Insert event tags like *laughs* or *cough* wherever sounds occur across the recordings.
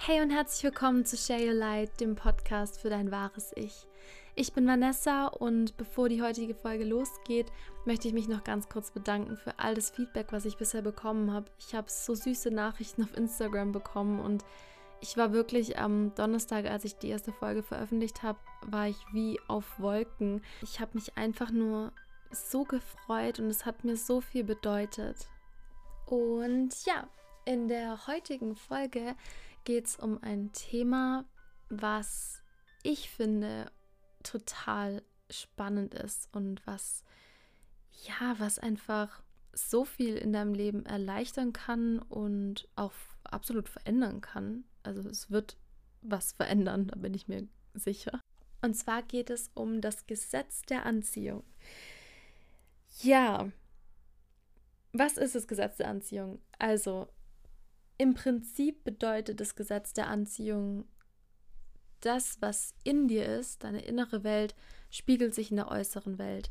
Hey und herzlich willkommen zu Share Your Light, dem Podcast für dein wahres Ich. Ich bin Vanessa und bevor die heutige Folge losgeht, möchte ich mich noch ganz kurz bedanken für all das Feedback, was ich bisher bekommen habe. Ich habe so süße Nachrichten auf Instagram bekommen und ich war wirklich am Donnerstag, als ich die erste Folge veröffentlicht habe, war ich wie auf Wolken. Ich habe mich einfach nur so gefreut und es hat mir so viel bedeutet. Und ja, in der heutigen Folge geht es um ein Thema, was ich finde total spannend ist und was ja, was einfach so viel in deinem Leben erleichtern kann und auch absolut verändern kann. Also es wird was verändern, da bin ich mir sicher. Und zwar geht es um das Gesetz der Anziehung. Ja, was ist das Gesetz der Anziehung? Also, im Prinzip bedeutet das Gesetz der Anziehung, das, was in dir ist, deine innere Welt, spiegelt sich in der äußeren Welt.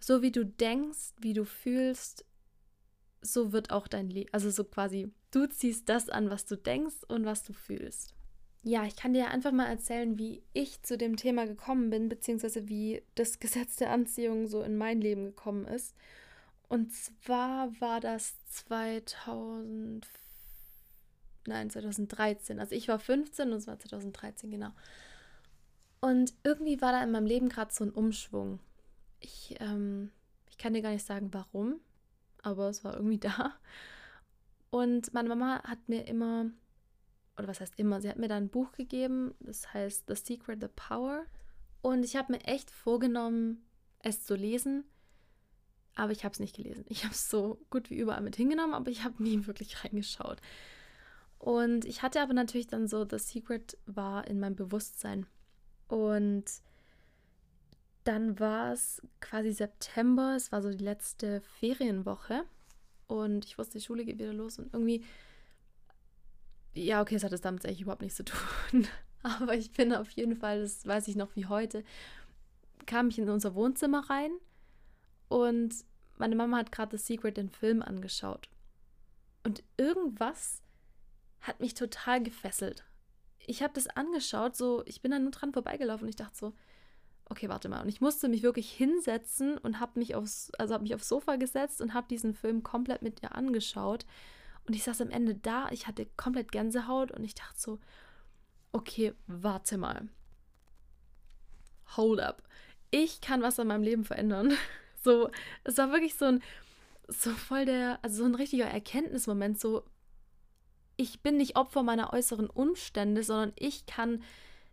So wie du denkst, wie du fühlst, so wird auch dein Leben. Also so quasi, du ziehst das an, was du denkst und was du fühlst. Ja, ich kann dir einfach mal erzählen, wie ich zu dem Thema gekommen bin, beziehungsweise wie das Gesetz der Anziehung so in mein Leben gekommen ist. Und zwar war das 2000, nein, 2013. Also ich war 15 und es war 2013, genau. Und irgendwie war da in meinem Leben gerade so ein Umschwung. Ich, ähm, ich kann dir gar nicht sagen, warum aber es war irgendwie *laughs* da. Und meine Mama hat mir immer, oder was heißt immer, sie hat mir da ein Buch gegeben, das heißt The Secret, The Power. Und ich habe mir echt vorgenommen, es zu lesen, aber ich habe es nicht gelesen. Ich habe es so gut wie überall mit hingenommen, aber ich habe nie wirklich reingeschaut. Und ich hatte aber natürlich dann so, The Secret war in meinem Bewusstsein. Und dann war es quasi September, es war so die letzte Ferienwoche und ich wusste, die Schule geht wieder los und irgendwie, ja, okay, es hat es damit eigentlich überhaupt nichts zu tun, *laughs* aber ich bin auf jeden Fall, das weiß ich noch wie heute, kam ich in unser Wohnzimmer rein und meine Mama hat gerade The Secret, den Film, angeschaut. Und irgendwas hat mich total gefesselt. Ich habe das angeschaut, so, ich bin da nur dran vorbeigelaufen und ich dachte so, okay, warte mal. Und ich musste mich wirklich hinsetzen und habe mich aufs, also habe mich aufs Sofa gesetzt und habe diesen Film komplett mit ihr angeschaut. Und ich saß am Ende da, ich hatte komplett Gänsehaut und ich dachte so, okay, warte mal. Hold up. Ich kann was an meinem Leben verändern. *laughs* So, es war wirklich so ein, so voll der, also so ein richtiger Erkenntnismoment, so, ich bin nicht Opfer meiner äußeren Umstände, sondern ich kann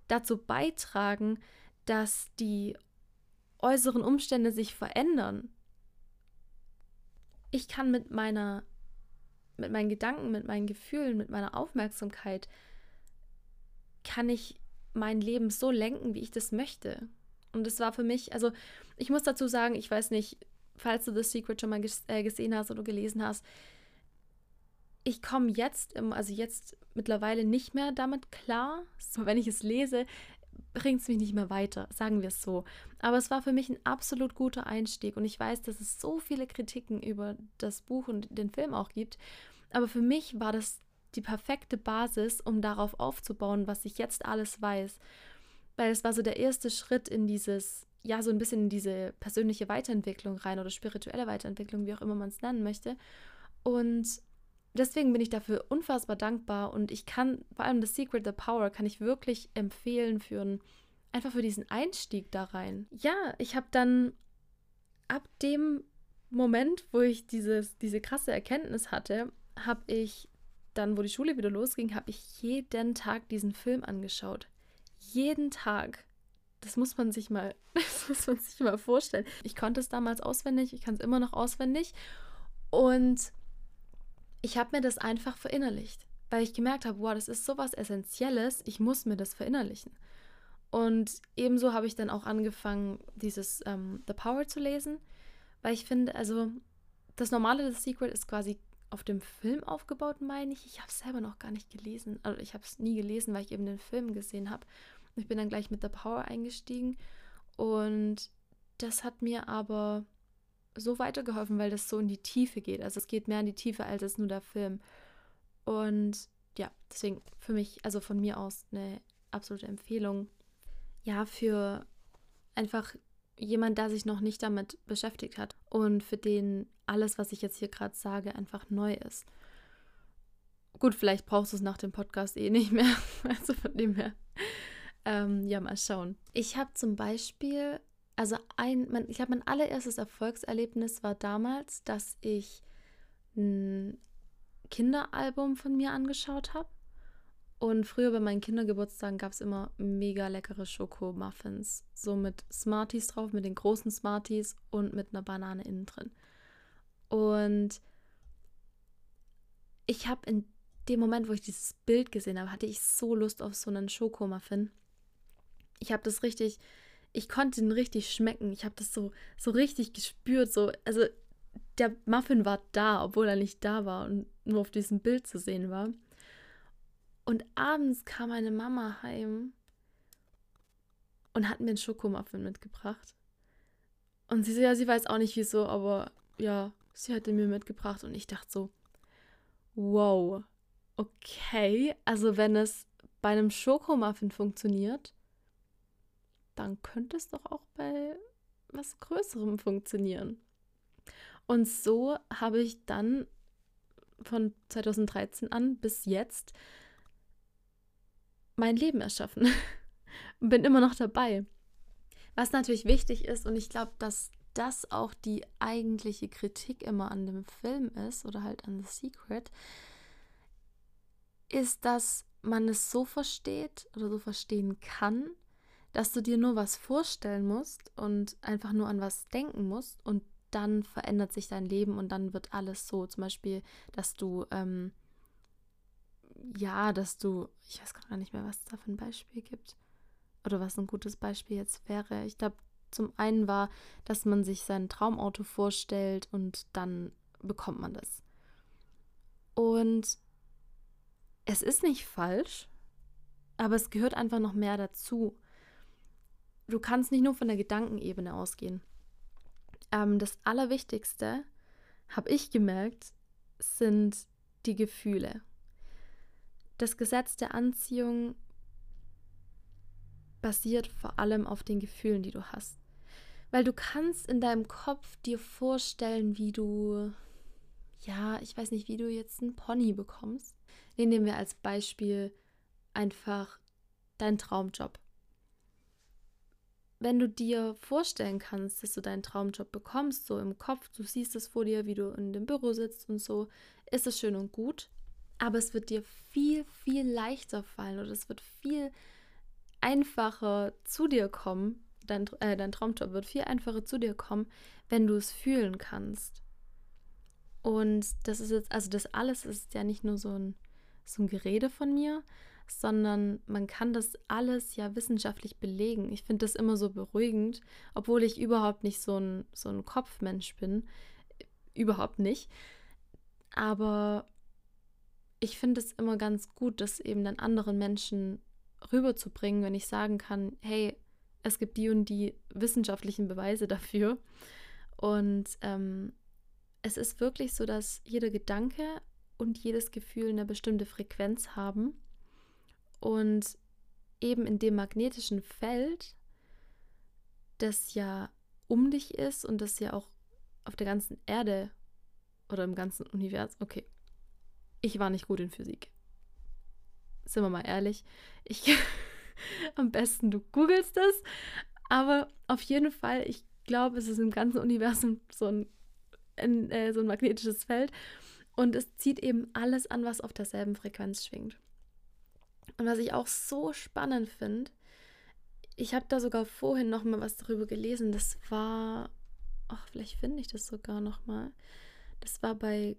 dazu beitragen, dass die äußeren Umstände sich verändern. Ich kann mit meiner, mit meinen Gedanken, mit meinen Gefühlen, mit meiner Aufmerksamkeit, kann ich mein Leben so lenken, wie ich das möchte. Und das war für mich, also ich muss dazu sagen, ich weiß nicht, falls du The Secret schon mal äh, gesehen hast oder gelesen hast, ich komme jetzt, also jetzt mittlerweile nicht mehr damit klar, so wenn ich es lese, bringt es mich nicht mehr weiter, sagen wir es so. Aber es war für mich ein absolut guter Einstieg und ich weiß, dass es so viele Kritiken über das Buch und den Film auch gibt. Aber für mich war das die perfekte Basis, um darauf aufzubauen, was ich jetzt alles weiß. Weil es war so der erste Schritt in dieses, ja, so ein bisschen in diese persönliche Weiterentwicklung rein oder spirituelle Weiterentwicklung, wie auch immer man es nennen möchte. Und deswegen bin ich dafür unfassbar dankbar und ich kann vor allem das Secret, The Power, kann ich wirklich empfehlen für einen, einfach für diesen Einstieg da rein. Ja, ich habe dann ab dem Moment, wo ich dieses, diese krasse Erkenntnis hatte, habe ich dann, wo die Schule wieder losging, habe ich jeden Tag diesen Film angeschaut. Jeden Tag. Das muss man sich mal, *laughs* das muss man sich mal vorstellen. Ich konnte es damals auswendig, ich kann es immer noch auswendig. Und ich habe mir das einfach verinnerlicht, weil ich gemerkt habe, wow, das ist sowas Essentielles, ich muss mir das verinnerlichen. Und ebenso habe ich dann auch angefangen, dieses ähm, The Power zu lesen, weil ich finde, also das normale The Secret ist quasi auf dem Film aufgebaut, meine ich. Ich habe es selber noch gar nicht gelesen. Also ich habe es nie gelesen, weil ich eben den Film gesehen habe. Ich bin dann gleich mit The Power eingestiegen und das hat mir aber so weitergeholfen, weil das so in die Tiefe geht. Also es geht mehr in die Tiefe als es nur der Film. Und ja, deswegen für mich, also von mir aus eine absolute Empfehlung. Ja, für einfach jemand, der sich noch nicht damit beschäftigt hat und für den alles, was ich jetzt hier gerade sage, einfach neu ist. Gut, vielleicht brauchst du es nach dem Podcast eh nicht mehr. *laughs* Also von dem her. Ähm, ja, mal schauen. Ich habe zum Beispiel, also ein, mein, ich habe mein allererstes Erfolgserlebnis war damals, dass ich ein Kinderalbum von mir angeschaut habe. Und früher bei meinen Kindergeburtstagen gab es immer mega leckere Schokomuffins. So mit Smarties drauf, mit den großen Smarties und mit einer Banane innen drin. Und ich habe in dem Moment, wo ich dieses Bild gesehen habe, hatte ich so Lust auf so einen Schokomuffin. Ich habe das richtig, ich konnte ihn richtig schmecken. Ich habe das so, so richtig gespürt. So, also der Muffin war da, obwohl er nicht da war und nur auf diesem Bild zu sehen war. Und abends kam meine Mama heim und hat mir einen Schokomuffin mitgebracht. Und sie so, ja, sie weiß auch nicht wieso, aber ja, sie hat ihn mir mitgebracht und ich dachte so, wow, okay, also wenn es bei einem Schokomuffin funktioniert, dann könnte es doch auch bei was Größerem funktionieren. Und so habe ich dann von 2013 an bis jetzt mein Leben erschaffen *laughs* bin immer noch dabei. Was natürlich wichtig ist, und ich glaube, dass das auch die eigentliche Kritik immer an dem Film ist oder halt an The Secret, ist, dass man es so versteht oder so verstehen kann, dass du dir nur was vorstellen musst und einfach nur an was denken musst und dann verändert sich dein Leben und dann wird alles so. Zum Beispiel, dass du ähm, ja, dass du, ich weiß gar nicht mehr, was es da für ein Beispiel gibt. Oder was ein gutes Beispiel jetzt wäre. Ich glaube, zum einen war, dass man sich sein Traumauto vorstellt und dann bekommt man das. Und es ist nicht falsch, aber es gehört einfach noch mehr dazu. Du kannst nicht nur von der Gedankenebene ausgehen. Ähm, das Allerwichtigste, habe ich gemerkt, sind die Gefühle das Gesetz der Anziehung basiert vor allem auf den Gefühlen, die du hast. Weil du kannst in deinem Kopf dir vorstellen, wie du, ja, ich weiß nicht, wie du jetzt einen Pony bekommst. Den nehmen wir als Beispiel einfach deinen Traumjob. Wenn du dir vorstellen kannst, dass du deinen Traumjob bekommst, so im Kopf, du siehst es vor dir, wie du in dem Büro sitzt und so, ist es schön und gut. Aber es wird dir viel, viel leichter fallen oder es wird viel einfacher zu dir kommen. Dein, äh, dein Traumjob wird viel einfacher zu dir kommen, wenn du es fühlen kannst. Und das ist jetzt, also das alles ist ja nicht nur so ein, so ein Gerede von mir, sondern man kann das alles ja wissenschaftlich belegen. Ich finde das immer so beruhigend, obwohl ich überhaupt nicht so ein, so ein Kopfmensch bin. Überhaupt nicht. Aber ich finde es immer ganz gut, das eben dann anderen Menschen rüberzubringen, wenn ich sagen kann, hey, es gibt die und die wissenschaftlichen Beweise dafür. Und ähm, es ist wirklich so, dass jeder Gedanke und jedes Gefühl eine bestimmte Frequenz haben. Und eben in dem magnetischen Feld, das ja um dich ist und das ja auch auf der ganzen Erde oder im ganzen Universum, okay, ich war nicht gut in Physik. Sind wir mal ehrlich. Ich *laughs* am besten du googelst es. Aber auf jeden Fall, ich glaube, es ist im ganzen Universum so ein, ein äh, so ein magnetisches Feld. Und es zieht eben alles an, was auf derselben Frequenz schwingt. Und was ich auch so spannend finde, ich habe da sogar vorhin noch mal was darüber gelesen. Das war, ach, vielleicht finde ich das sogar noch mal. Das war bei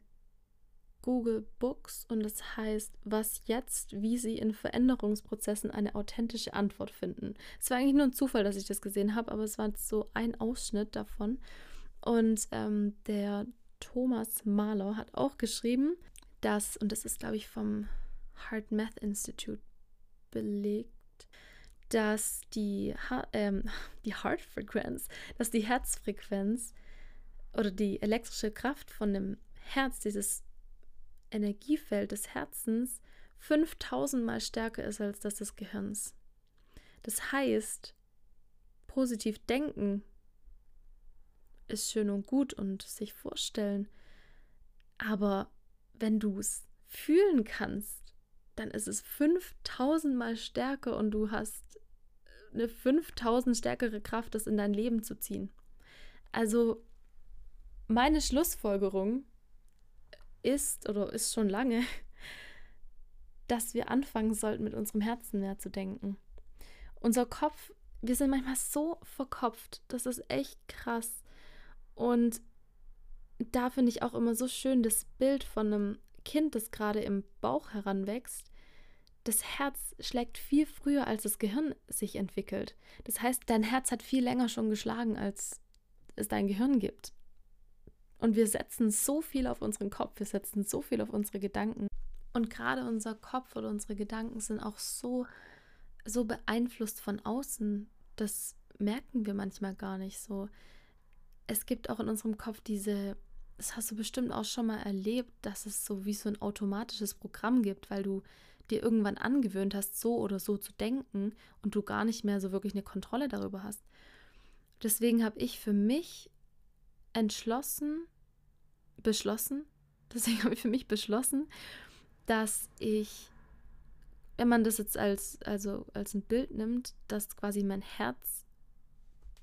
Google Books und es heißt, was jetzt, wie sie in Veränderungsprozessen eine authentische Antwort finden. Es war eigentlich nur ein Zufall, dass ich das gesehen habe, aber es war so ein Ausschnitt davon. Und ähm, der Thomas Mahler hat auch geschrieben, dass, und das ist, glaube ich, vom Heart Math Institute belegt, dass die, ähm, *laughs* die Heartfrequenz, dass die Herzfrequenz oder die elektrische Kraft von dem Herz, dieses Energiefeld des Herzens 5000 Mal stärker ist als das des Gehirns. Das heißt, positiv denken ist schön und gut und sich vorstellen, aber wenn du es fühlen kannst, dann ist es 5000 Mal stärker und du hast eine 5000 stärkere Kraft, das in dein Leben zu ziehen. Also meine Schlussfolgerung ist oder ist schon lange, *laughs* dass wir anfangen sollten, mit unserem Herzen mehr zu denken. Unser Kopf, wir sind manchmal so verkopft, das ist echt krass. Und da finde ich auch immer so schön das Bild von einem Kind, das gerade im Bauch heranwächst. Das Herz schlägt viel früher, als das Gehirn sich entwickelt. Das heißt, dein Herz hat viel länger schon geschlagen, als es dein Gehirn gibt. Und wir setzen so viel auf unseren Kopf, wir setzen so viel auf unsere Gedanken. Und gerade unser Kopf oder unsere Gedanken sind auch so, so beeinflusst von außen. Das merken wir manchmal gar nicht so. Es gibt auch in unserem Kopf diese, das hast du bestimmt auch schon mal erlebt, dass es so wie so ein automatisches Programm gibt, weil du dir irgendwann angewöhnt hast, so oder so zu denken und du gar nicht mehr so wirklich eine Kontrolle darüber hast. Deswegen habe ich für mich entschlossen, beschlossen, *laughs* deswegen habe ich für mich beschlossen, dass ich, wenn man das jetzt als, also als ein Bild nimmt, dass quasi mein Herz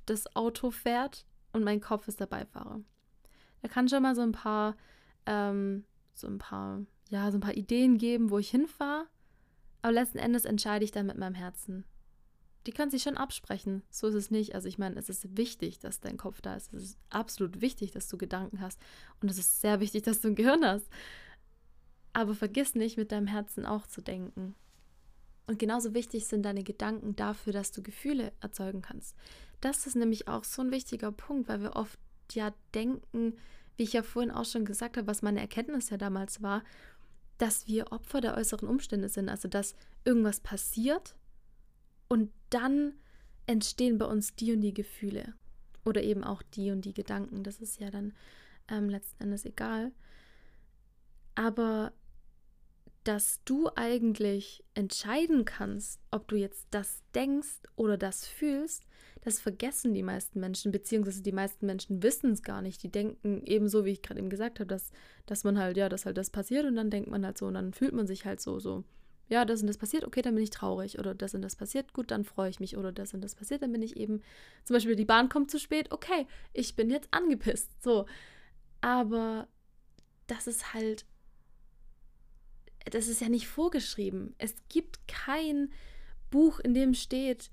das Auto fährt und mein Kopf ist der Beifahrer. Er kann schon mal so ein paar, ähm, so ein paar, ja, so ein paar Ideen geben, wo ich hinfahre, aber letzten Endes entscheide ich dann mit meinem Herzen die kann sich schon absprechen. So ist es nicht. Also ich meine, es ist wichtig, dass dein Kopf da ist. Es ist absolut wichtig, dass du Gedanken hast. Und es ist sehr wichtig, dass du ein Gehirn hast. Aber vergiss nicht, mit deinem Herzen auch zu denken. Und genauso wichtig sind deine Gedanken dafür, dass du Gefühle erzeugen kannst. Das ist nämlich auch so ein wichtiger Punkt, weil wir oft ja denken, wie ich ja vorhin auch schon gesagt habe, was meine Erkenntnis ja damals war, dass wir Opfer der äußeren Umstände sind. Also dass irgendwas passiert und dann entstehen bei uns die und die Gefühle oder eben auch die und die Gedanken. Das ist ja dann ähm, letzten Endes egal. Aber dass du eigentlich entscheiden kannst, ob du jetzt das denkst oder das fühlst, das vergessen die meisten Menschen, beziehungsweise die meisten Menschen wissen es gar nicht. Die denken ebenso, wie ich gerade eben gesagt habe, dass, dass man halt, ja, dass halt das passiert und dann denkt man halt so und dann fühlt man sich halt so, so ja, das und das passiert, okay, dann bin ich traurig. Oder das und das passiert, gut, dann freue ich mich. Oder das und das passiert, dann bin ich eben, zum Beispiel die Bahn kommt zu spät, okay, ich bin jetzt angepisst. So. Aber das ist halt, das ist ja nicht vorgeschrieben. Es gibt kein Buch, in dem steht,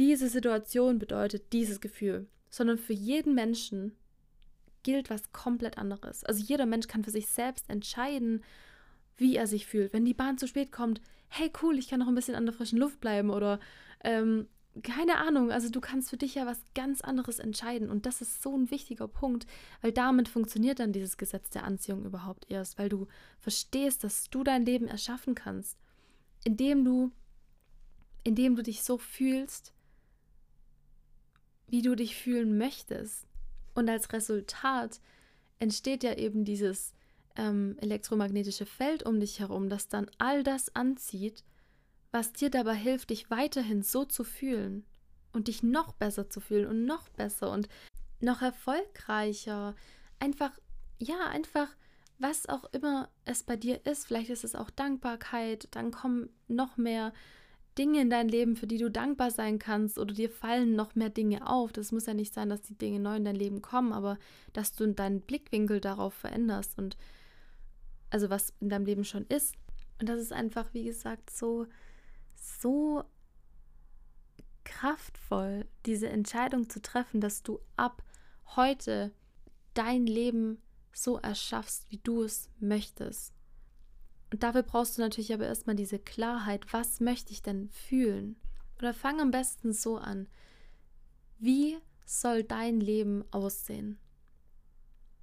diese Situation bedeutet dieses Gefühl, sondern für jeden Menschen gilt was komplett anderes. Also jeder Mensch kann für sich selbst entscheiden, wie er sich fühlt. Wenn die Bahn zu spät kommt, hey cool, ich kann noch ein bisschen an der frischen Luft bleiben oder ähm, keine Ahnung. Also du kannst für dich ja was ganz anderes entscheiden und das ist so ein wichtiger Punkt, weil damit funktioniert dann dieses Gesetz der Anziehung überhaupt erst, weil du verstehst, dass du dein Leben erschaffen kannst, indem du indem du dich so fühlst, wie du dich fühlen möchtest. Und als Resultat entsteht ja eben dieses ähm, elektromagnetische Feld um dich herum, das dann all das anzieht, was dir dabei hilft, dich weiterhin so zu fühlen und dich noch besser zu fühlen und noch besser und noch erfolgreicher. Einfach, ja, einfach, was auch immer es bei dir ist. Vielleicht ist es auch Dankbarkeit, dann kommen noch mehr Dinge in dein Leben, für die du dankbar sein kannst oder dir fallen noch mehr Dinge auf. Das muss ja nicht sein, dass die Dinge neu in dein Leben kommen, aber dass du deinen Blickwinkel darauf veränderst und also was in deinem Leben schon ist. Und das ist einfach, wie gesagt, so, so kraftvoll, diese Entscheidung zu treffen, dass du ab heute dein Leben so erschaffst, wie du es möchtest. Und dafür brauchst du natürlich aber erstmal diese Klarheit, was möchte ich denn fühlen? Oder fang am besten so an. Wie soll dein Leben aussehen?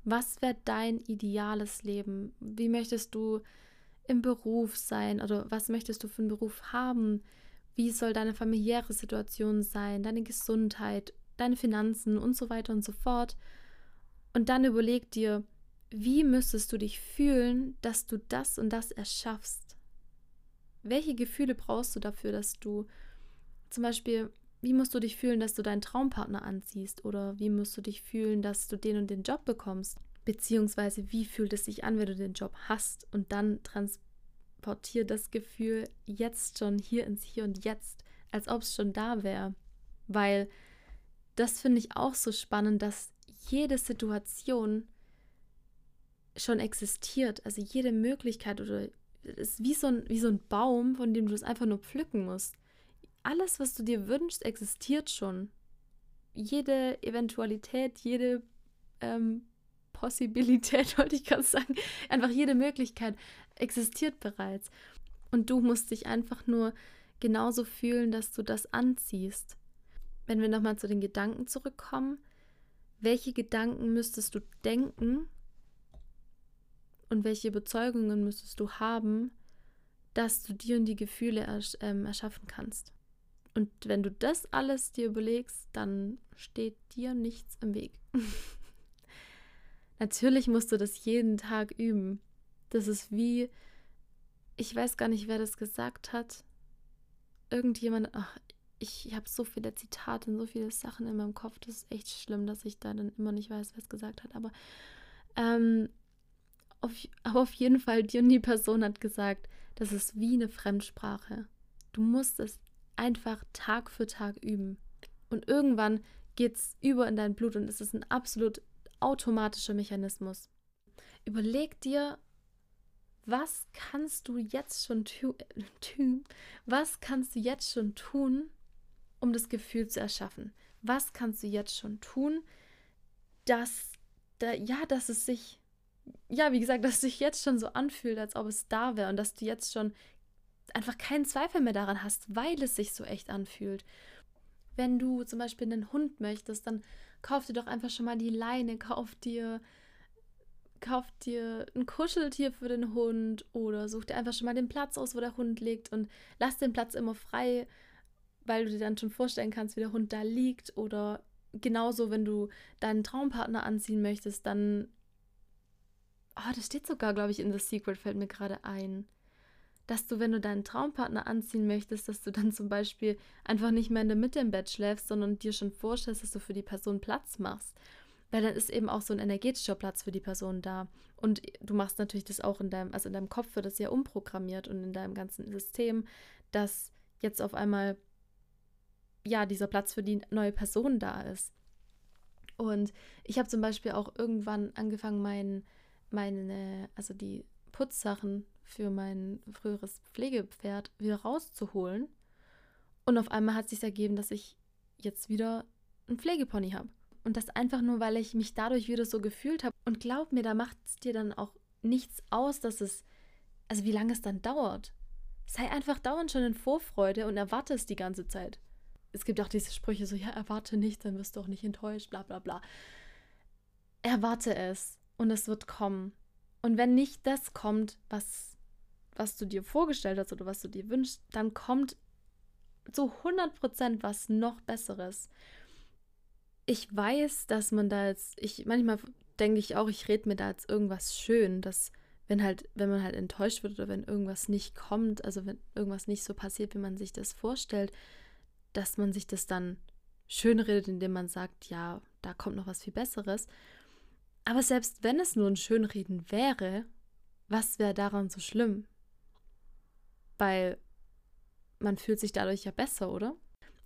Was wäre dein ideales Leben? Wie möchtest du im Beruf sein oder was möchtest du für einen Beruf haben? Wie soll deine familiäre Situation sein, deine Gesundheit, deine Finanzen und so weiter und so fort? Und dann überleg dir, wie müsstest du dich fühlen, dass du das und das erschaffst? welche Gefühle brauchst du dafür, dass du zum Beispiel, wie musst du dich fühlen, dass du deinen Traumpartner anziehst? Oder wie musst du dich fühlen, dass du den und den Job bekommst? Beziehungsweise, wie fühlt es sich an, wenn du den Job hast? Und dann transportier das Gefühl jetzt schon hier ins Hier und Jetzt, als ob es schon da wäre. Weil das finde ich auch so spannend, dass jede Situation schon existiert. Also jede Möglichkeit oder ist wie so, ein, wie so ein Baum, von dem du es einfach nur pflücken musst. Alles, was du dir wünschst, existiert schon. Jede Eventualität, jede ähm, Possibilität, *laughs* wollte ich gerade sagen, einfach jede Möglichkeit existiert bereits. Und du musst dich einfach nur genauso fühlen, dass du das anziehst. Wenn wir nochmal zu den Gedanken zurückkommen, welche Gedanken müsstest du denken, und welche Bezeugungen müsstest du haben, dass du dir und die Gefühle ersch ähm, erschaffen kannst. Und wenn du das alles dir überlegst, dann steht dir nichts im Weg. *laughs* Natürlich musst du das jeden Tag üben. Das ist wie, ich weiß gar nicht, wer das gesagt hat. Irgendjemand, ach, ich, habe so viele Zitate und so viele Sachen in meinem Kopf. Das ist echt schlimm, dass ich da dann immer nicht weiß, wer es gesagt hat. Aber ähm, auf, aber auf jeden Fall, die und die Person hat gesagt, das ist wie eine Fremdsprache. Du musst es einfach Tag für Tag üben. Und irgendwann geht es über in dein Blut und es ist ein absolut automatischer Mechanismus. Überleg dir, was kannst du jetzt schon tun? *laughs* Was kannst du jetzt schon tun, um das Gefühl zu erschaffen? Was kannst du jetzt schon tun, dass da, ja, dass es sich ja, wie gesagt, dass es sich jetzt schon so anfühlt, als ob es da wäre und dass du jetzt schon einfach keinen Zweifel mehr daran hast, weil es sich so echt anfühlt. Wenn du zum Beispiel einen Hund möchtest, dann kauf dir doch einfach schon mal die Leine, kauf dir, kauf dir ein Kuscheltier für den Hund oder such dir einfach schon mal den Platz aus, wo der Hund liegt und lass den Platz immer frei, weil du dir dann schon vorstellen kannst, wie der Hund da liegt oder genauso, wenn du deinen Traumpartner anziehen möchtest, dann Oh, das steht sogar, glaube ich, in The Secret, fällt mir gerade ein. Dass du, wenn du deinen Traumpartner anziehen möchtest, dass du dann zum Beispiel einfach nicht mehr in der Mitte im Bett schläfst, sondern dir schon vorstellst, dass du für die Person Platz machst. Weil dann ist eben auch so ein energetischer Platz für die Person da. Und du machst natürlich das auch in deinem, also in deinem Kopf wird das ja umprogrammiert und in deinem ganzen System, dass jetzt auf einmal ja dieser Platz für die neue Person da ist. Und ich habe zum Beispiel auch irgendwann angefangen, meinen meine, also die Putzsachen für mein früheres Pflegepferd wieder rauszuholen. Und auf einmal hat sich ergeben, dass ich jetzt wieder einen Pflegepony habe. Und das einfach nur, weil ich mich dadurch wieder so gefühlt habe. Und glaub mir, da macht es dir dann auch nichts aus, dass es, also wie lange es dann dauert. Sei einfach dauernd schon in Vorfreude und erwarte es die ganze Zeit. Es gibt auch diese Sprüche so, ja, erwarte nicht, dann wirst du auch nicht enttäuscht, bla bla bla. Erwarte es und es wird kommen. Und wenn nicht das kommt, was, was du dir vorgestellt hast oder was du dir wünschst, dann kommt zu 100% was noch Besseres. Ich weiß, dass man da jetzt, ich manchmal denke ich auch, ich rede mir da jetzt irgendwas schön, dass wenn halt, wenn man halt enttäuscht wird oder wenn irgendwas nicht kommt, also wenn irgendwas nicht so passiert, wie man sich das vorstellt, dass man sich das dann schön redet, indem man sagt, ja, da kommt noch was viel Besseres. Aber selbst wenn es nur ein Schönreden wäre, was wäre daran so schlimm? Weil man fühlt sich dadurch ja besser, oder?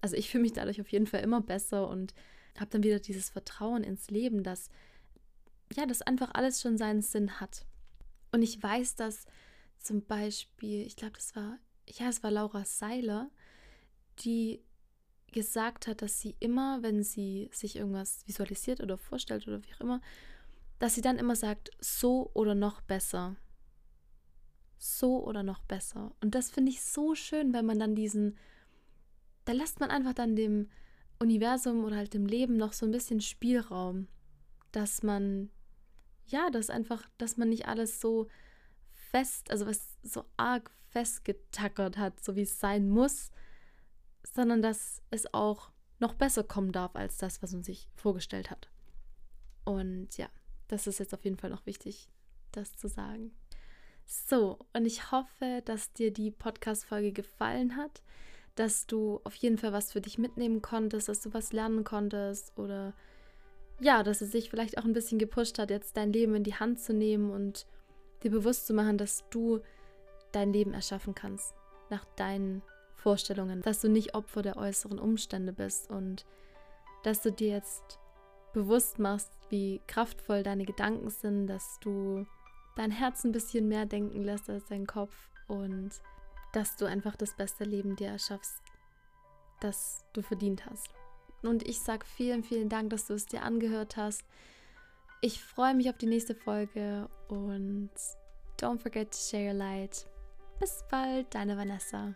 Also ich fühle mich dadurch auf jeden Fall immer besser und habe dann wieder dieses Vertrauen ins Leben, dass ja, das einfach alles schon seinen Sinn hat. Und ich weiß, dass zum Beispiel, ich glaube, das war, ja, es war Laura Seiler, die gesagt hat, dass sie immer, wenn sie sich irgendwas visualisiert oder vorstellt oder wie auch immer, dass sie dann immer sagt, so oder noch besser. So oder noch besser. Und das finde ich so schön, wenn man dann diesen, da lässt man einfach dann dem Universum oder halt dem Leben noch so ein bisschen Spielraum, dass man, ja, dass einfach, dass man nicht alles so fest, also was so arg festgetackert hat, so wie es sein muss, sondern dass es auch noch besser kommen darf als das, was man sich vorgestellt hat. Und ja, das ist jetzt auf jeden Fall noch wichtig, das zu sagen. So, und ich hoffe, dass dir die Podcast-Folge gefallen hat, dass du auf jeden Fall was für dich mitnehmen konntest, dass du was lernen konntest oder ja, dass es sich vielleicht auch ein bisschen gepusht hat, jetzt dein Leben in die Hand zu nehmen und dir bewusst zu machen, dass du dein Leben erschaffen kannst nach deinen Vorstellungen, dass du nicht Opfer der äußeren Umstände bist und dass du dir jetzt bewusst machst, wie kraftvoll deine Gedanken sind, dass du dein Herz ein bisschen mehr denken lässt als dein Kopf und dass du einfach das beste Leben dir erschaffst, das du verdient hast. Und ich sage vielen, vielen Dank, dass du es dir angehört hast. Ich freue mich auf die nächste Folge und don't forget to share your light. Bis bald, deine Vanessa.